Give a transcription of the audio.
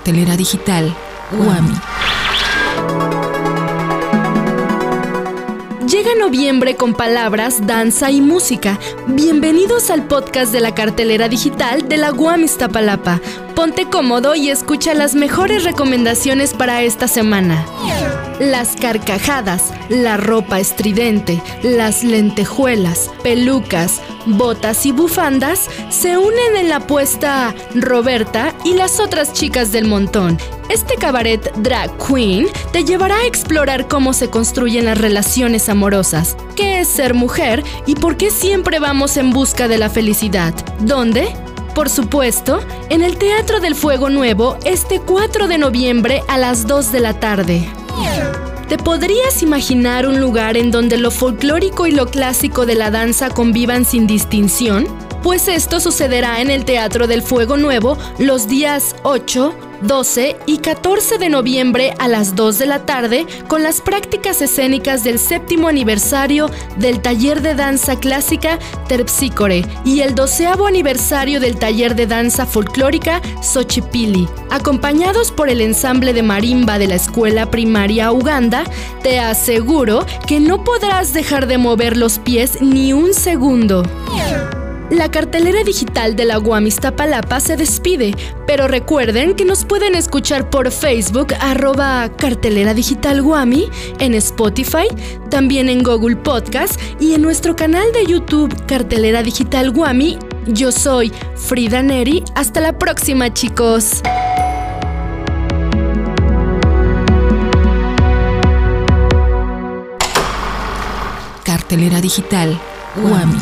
Cartelera digital Guami. Llega noviembre con palabras, danza y música. Bienvenidos al podcast de la cartelera digital de la Guam Iztapalapa. Ponte cómodo y escucha las mejores recomendaciones para esta semana. Las carcajadas, la ropa estridente, las lentejuelas, pelucas, botas y bufandas se unen en la apuesta Roberta y las otras chicas del montón. Este cabaret drag queen te llevará a explorar cómo se construyen las relaciones amorosas, qué es ser mujer y por qué siempre vamos en busca de la felicidad. ¿Dónde? Por supuesto, en el Teatro del Fuego Nuevo este 4 de noviembre a las 2 de la tarde. ¿Te podrías imaginar un lugar en donde lo folclórico y lo clásico de la danza convivan sin distinción? Pues esto sucederá en el Teatro del Fuego Nuevo los días 8, 12 y 14 de noviembre a las 2 de la tarde con las prácticas escénicas del séptimo aniversario del taller de danza clásica Terpsícore y el doceavo aniversario del taller de danza folclórica Xochipili. Acompañados por el ensamble de marimba de la escuela primaria Uganda, te aseguro que no podrás dejar de mover los pies ni un segundo. La cartelera digital de la Guam Iztapalapa se despide, pero recuerden que nos pueden escuchar por Facebook arroba cartelera digital Guami, en Spotify, también en Google Podcast y en nuestro canal de YouTube Cartelera Digital Guami. Yo soy Frida Neri. Hasta la próxima, chicos. Cartelera digital Guami.